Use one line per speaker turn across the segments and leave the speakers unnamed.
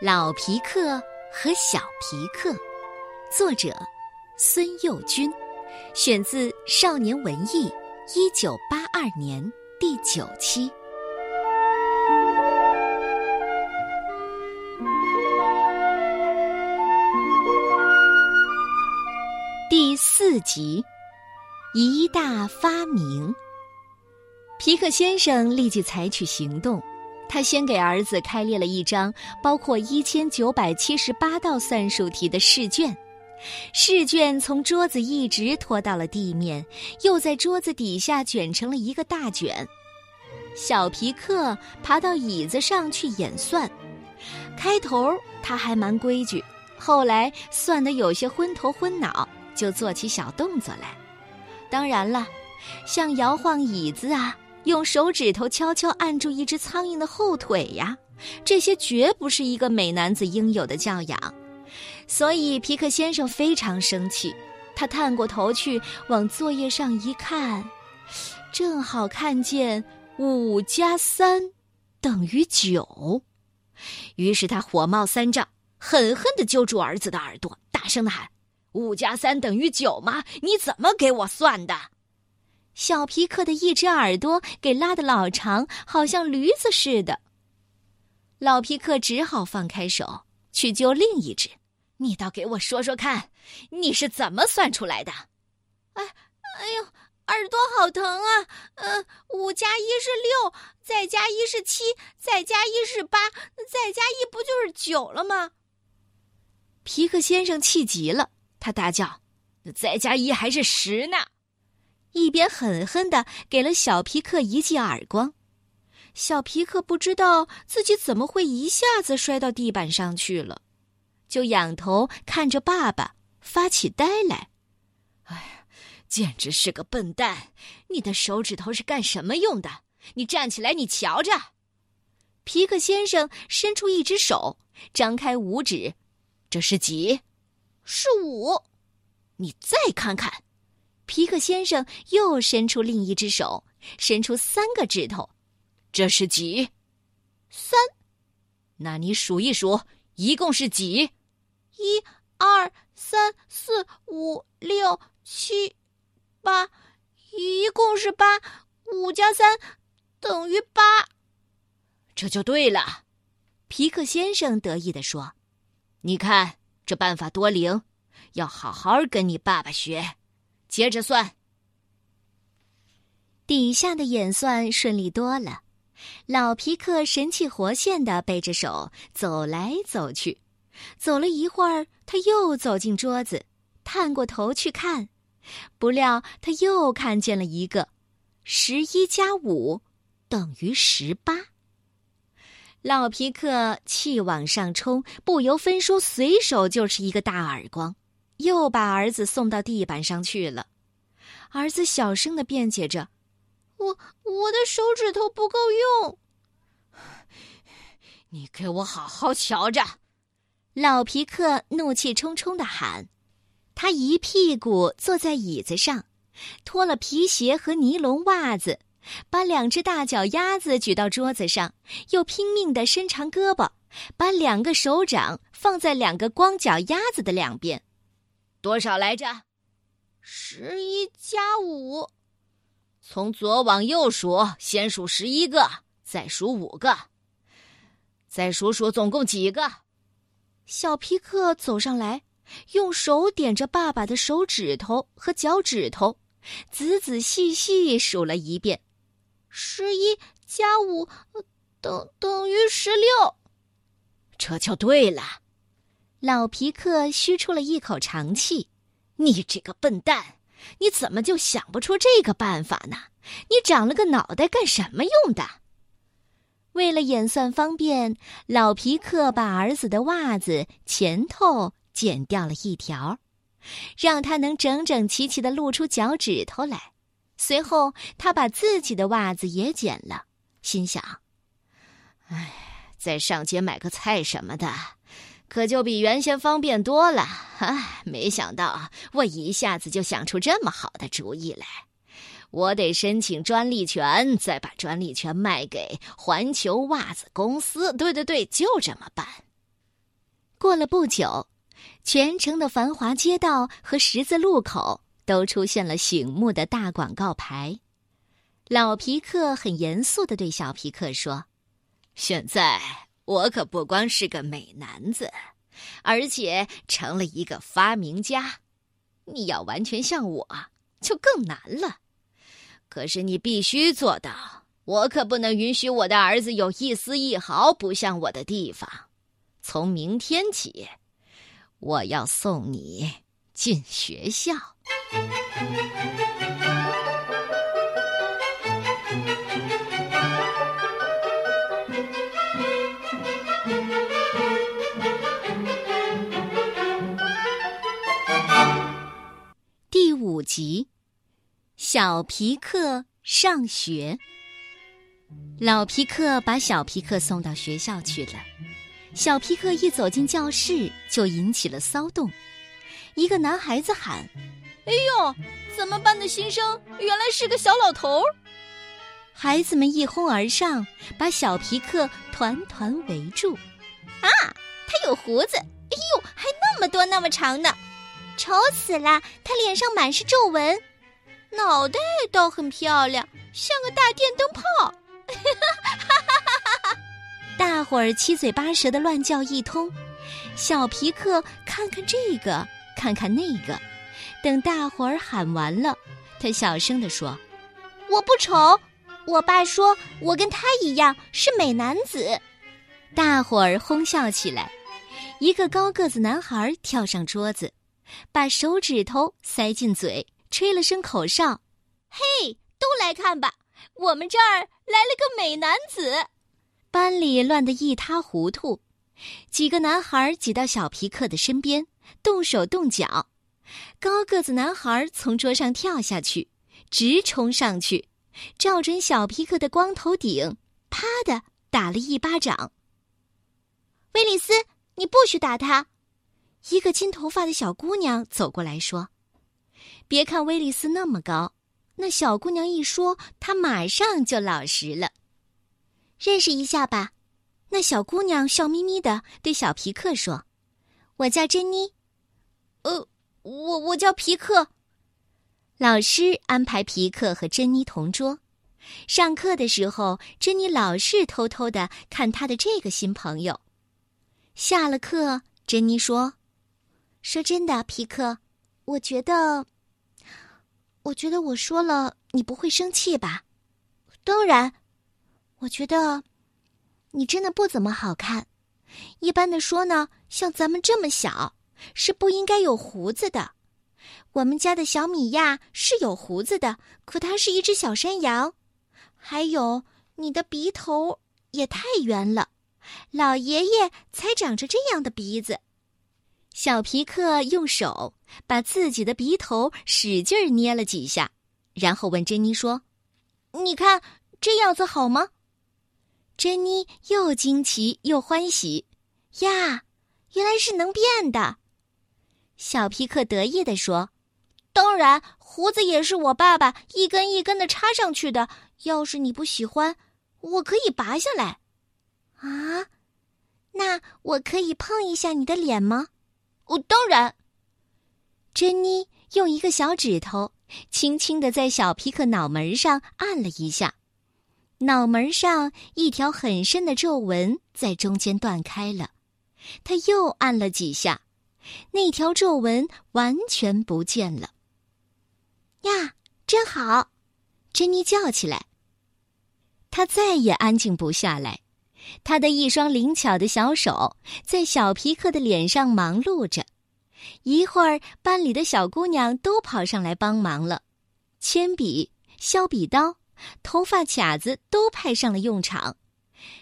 老皮克和小皮克，作者孙幼军，选自《少年文艺》，一九八二年第九期，第四集，一大发明。皮克先生立即采取行动。他先给儿子开列了一张包括一千九百七十八道算术题的试卷，试卷从桌子一直拖到了地面，又在桌子底下卷成了一个大卷。小皮克爬到椅子上去演算，开头他还蛮规矩，后来算得有些昏头昏脑，就做起小动作来。当然了，像摇晃椅子啊。用手指头悄悄按住一只苍蝇的后腿呀，这些绝不是一个美男子应有的教养，所以皮克先生非常生气。他探过头去往作业上一看，正好看见五加三等于九，于是他火冒三丈，狠狠地揪住儿子的耳朵，大声地喊：“五加三等于九吗？你怎么给我算的？”小皮克的一只耳朵给拉的老长，好像驴子似的。老皮克只好放开手去揪另一只。你倒给我说说看，你是怎么算出来的？
哎，哎呦，耳朵好疼啊！嗯，五加一是六，再加一是七，再加一是八，再加一不就是九了吗？
皮克先生气极了，他大叫：“再加一还是十呢！”一边狠狠的给了小皮克一记耳光，小皮克不知道自己怎么会一下子摔到地板上去了，就仰头看着爸爸，发起呆来。哎呀，简直是个笨蛋！你的手指头是干什么用的？你站起来，你瞧着。皮克先生伸出一只手，张开五指，这是几？
是五。
你再看看。皮克先生又伸出另一只手，伸出三个指头，这是几？
三。
那你数一数，一共是几？
一、二、三、四、五、六、七、八，一共是八。五加三等于八。
这就对了，皮克先生得意地说：“你看这办法多灵，要好好跟你爸爸学。”接着算，底下的演算顺利多了。老皮克神气活现的背着手走来走去，走了一会儿，他又走进桌子，探过头去看，不料他又看见了一个十一加五等于十八。老皮克气往上冲，不由分说，随手就是一个大耳光。又把儿子送到地板上去了。儿子小声的辩解着：“
我我的手指头不够用。”
你给我好好瞧着！老皮克怒气冲冲的喊。他一屁股坐在椅子上，脱了皮鞋和尼龙袜子，把两只大脚丫子举到桌子上，又拼命的伸长胳膊，把两个手掌放在两个光脚丫子的两边。多少来着？
十一加五。
从左往右数，先数十一个，再数五个，再数数总共几个。小皮克走上来，用手点着爸爸的手指头和脚趾头，仔仔细细数了一遍：
十一加五等等于十六。
这就对了。老皮克吁出了一口长气：“你这个笨蛋，你怎么就想不出这个办法呢？你长了个脑袋干什么用的？”为了演算方便，老皮克把儿子的袜子前头剪掉了一条，让他能整整齐齐的露出脚趾头来。随后，他把自己的袜子也剪了，心想：“哎，再上街买个菜什么的。”可就比原先方便多了。唉，没想到我一下子就想出这么好的主意来。我得申请专利权，再把专利权卖给环球袜子公司。对对对，就这么办。过了不久，全城的繁华街道和十字路口都出现了醒目的大广告牌。老皮克很严肃的对小皮克说：“
现在我可不光是个美男子，而且成了一个发明家。你要完全像我，就更难了。可是你必须做到。”我可不能允许我的儿子有一丝一毫不像我的地方。从明天起，我要送你进学校。
集，小皮克上学。老皮克把小皮克送到学校去了。小皮克一走进教室，就引起了骚动。一个男孩子喊：“
哎呦，咱们班的新生原来是个小老头！”
孩子们一哄而上，把小皮克团团围住。
啊，他有胡子！哎呦，还那么多那么长呢，丑死了！他脸上满是皱纹，脑袋倒很漂亮，像个大电灯泡。哈哈哈
哈哈！大伙儿七嘴八舌的乱叫一通，小皮克看看这个，看看那个。等大伙儿喊完了，他小声地说：“
我不丑，我爸说我跟他一样是美男子。”
大伙儿哄笑起来。一个高个子男孩跳上桌子，把手指头塞进嘴，吹了声口哨：“
嘿，都来看吧！”我们这儿来了个美男子，
班里乱得一塌糊涂。几个男孩挤到小皮克的身边，动手动脚。高个子男孩从桌上跳下去，直冲上去，照准小皮克的光头顶，啪的打了一巴掌。
威利斯，你不许打他！
一个金头发的小姑娘走过来说：“别看威利斯那么高。”那小姑娘一说，她马上就老实了。认识一下吧，那小姑娘笑眯眯的对小皮克说：“我叫珍妮。”“
呃，我我叫皮克。”
老师安排皮克和珍妮同桌。上课的时候，珍妮老是偷偷的看她的这个新朋友。下了课，珍妮说：“说真的，皮克，我觉得……”我觉得我说了你不会生气吧？
当然，
我觉得你真的不怎么好看。一般的说呢，像咱们这么小是不应该有胡子的。我们家的小米亚是有胡子的，可它是一只小山羊。还有你的鼻头也太圆了，老爷爷才长着这样的鼻子。小皮克用手把自己的鼻头使劲捏了几下，然后问珍妮说：“
你看这样子好吗？”
珍妮又惊奇又欢喜，呀，原来是能变的。小皮克得意地说：“
当然，胡子也是我爸爸一根一根的插上去的。要是你不喜欢，我可以拔下来。”
啊，那我可以碰一下你的脸吗？
我当然。
珍妮用一个小指头轻轻的在小皮克脑门上按了一下，脑门上一条很深的皱纹在中间断开了。他又按了几下，那条皱纹完全不见了。呀，真好！珍妮叫起来。他再也安静不下来。他的一双灵巧的小手在小皮克的脸上忙碌着，一会儿班里的小姑娘都跑上来帮忙了，铅笔、削笔刀、头发卡子都派上了用场。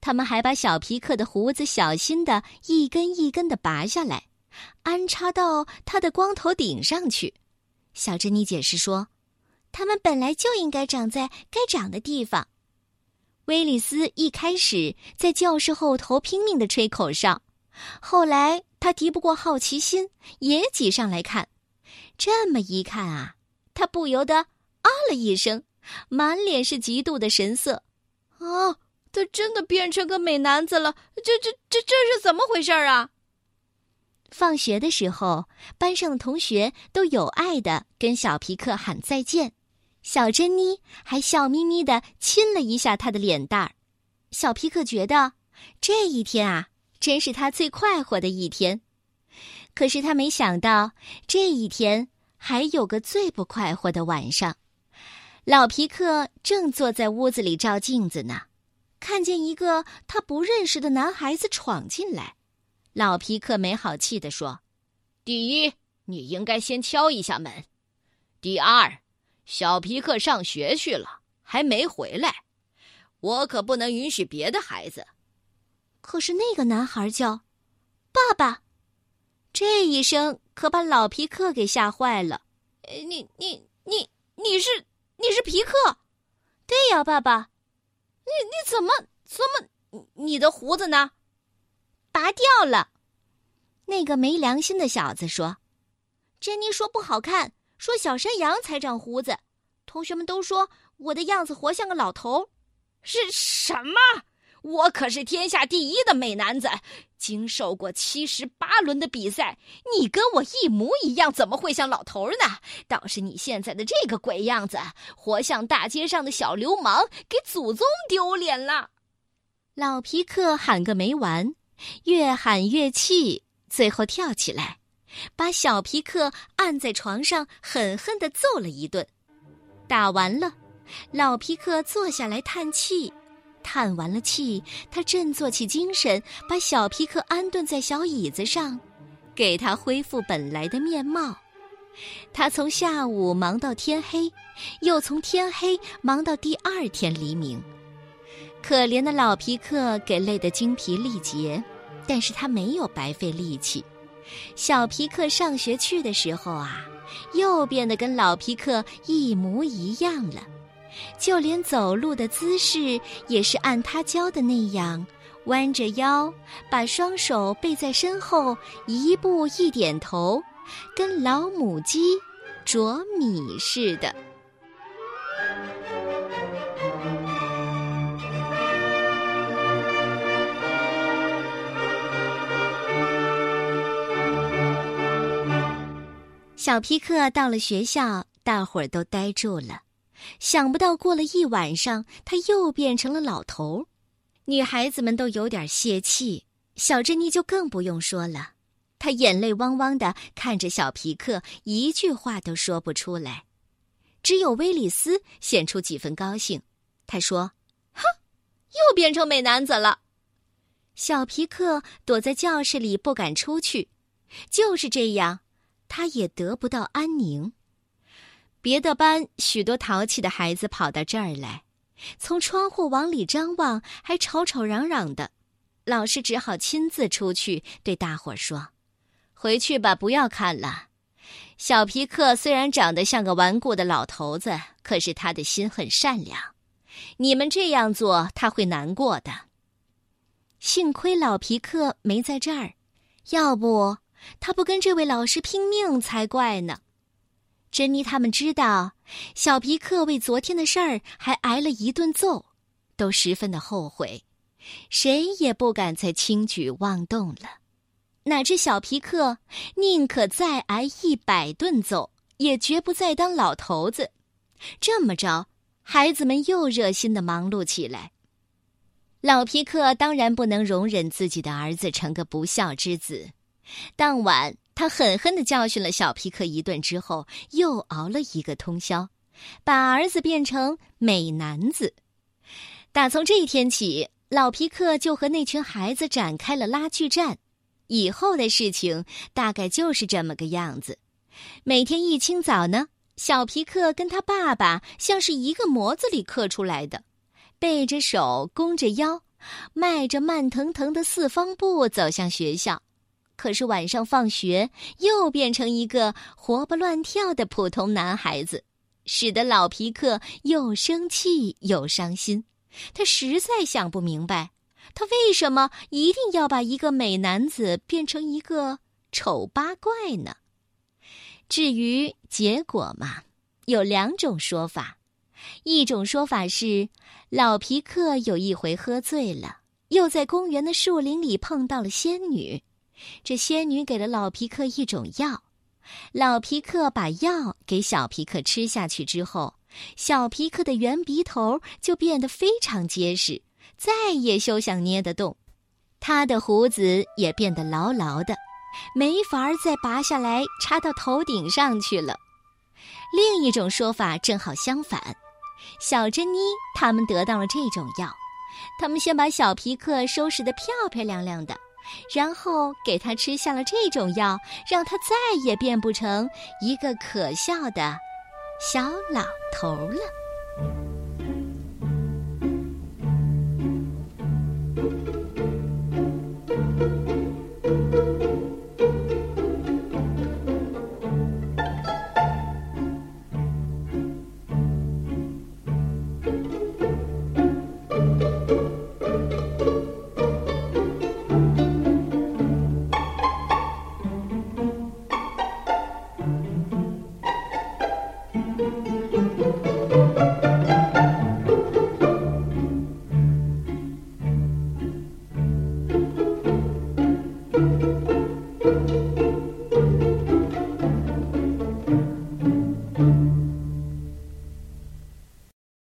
他们还把小皮克的胡子小心的一根一根的拔下来，安插到他的光头顶上去。小珍妮解释说：“他们本来就应该长在该长的地方。”威利斯一开始在教室后头拼命的吹口哨，后来他敌不过好奇心，也挤上来看。这么一看啊，他不由得啊了一声，满脸是嫉妒的神色。
啊，他真的变成个美男子了！这、这、这、这是怎么回事啊？
放学的时候，班上的同学都有爱的跟小皮克喊再见，小珍妮还笑眯眯的亲了一下他的脸蛋儿。小皮克觉得这一天啊，真是他最快活的一天。可是他没想到，这一天还有个最不快活的晚上。老皮克正坐在屋子里照镜子呢，看见一个他不认识的男孩子闯进来。老皮克没好气地说：“
第一，你应该先敲一下门；第二，小皮克上学去了，还没回来，我可不能允许别的孩子。”
可是那个男孩叫“爸爸”，这一声可把老皮克给吓坏了。
“你、你、你、你是你是皮克？”“
对呀，爸爸。”“
你你怎么怎么？你的胡子呢？”
拔掉了，那个没良心的小子说：“
珍妮说不好看，说小山羊才长胡子。同学们都说我的样子活像个老头。
是什么？我可是天下第一的美男子，经受过七十八轮的比赛。你跟我一模一样，怎么会像老头呢？倒是你现在的这个鬼样子，活像大街上的小流氓，给祖宗丢脸了。”
老皮克喊个没完。越喊越气，最后跳起来，把小皮克按在床上，狠狠地揍了一顿。打完了，老皮克坐下来叹气，叹完了气，他振作起精神，把小皮克安顿在小椅子上，给他恢复本来的面貌。他从下午忙到天黑，又从天黑忙到第二天黎明。可怜的老皮克给累得精疲力竭，但是他没有白费力气。小皮克上学去的时候啊，又变得跟老皮克一模一样了，就连走路的姿势也是按他教的那样，弯着腰，把双手背在身后，一步一点头，跟老母鸡啄米似的。小皮克到了学校，大伙儿都呆住了。想不到过了一晚上，他又变成了老头儿。女孩子们都有点泄气，小珍妮就更不用说了。她眼泪汪汪的看着小皮克，一句话都说不出来。只有威里斯显出几分高兴，他说：“
哼，又变成美男子了。”
小皮克躲在教室里不敢出去，就是这样。他也得不到安宁。别的班许多淘气的孩子跑到这儿来，从窗户往里张望，还吵吵嚷嚷的。老师只好亲自出去对大伙说：“回去吧，不要看了。小皮克虽然长得像个顽固的老头子，可是他的心很善良。你们这样做，他会难过的。幸亏老皮克没在这儿，要不……”他不跟这位老师拼命才怪呢。珍妮他们知道，小皮克为昨天的事儿还挨了一顿揍，都十分的后悔，谁也不敢再轻举妄动了。哪知小皮克宁可再挨一百顿揍，也绝不再当老头子。这么着，孩子们又热心的忙碌起来。老皮克当然不能容忍自己的儿子成个不孝之子。当晚，他狠狠地教训了小皮克一顿，之后又熬了一个通宵，把儿子变成美男子。打从这一天起，老皮克就和那群孩子展开了拉锯战。以后的事情大概就是这么个样子。每天一清早呢，小皮克跟他爸爸像是一个模子里刻出来的，背着手，弓着腰，迈着慢腾腾的四方步走向学校。可是晚上放学又变成一个活蹦乱跳的普通男孩子，使得老皮克又生气又伤心。他实在想不明白，他为什么一定要把一个美男子变成一个丑八怪呢？至于结果嘛，有两种说法。一种说法是，老皮克有一回喝醉了，又在公园的树林里碰到了仙女。这仙女给了老皮克一种药，老皮克把药给小皮克吃下去之后，小皮克的圆鼻头就变得非常结实，再也休想捏得动，他的胡子也变得牢牢的，没法再拔下来插到头顶上去了。另一种说法正好相反，小珍妮他们得到了这种药，他们先把小皮克收拾得漂漂亮亮的。然后给他吃下了这种药，让他再也变不成一个可笑的小老头了。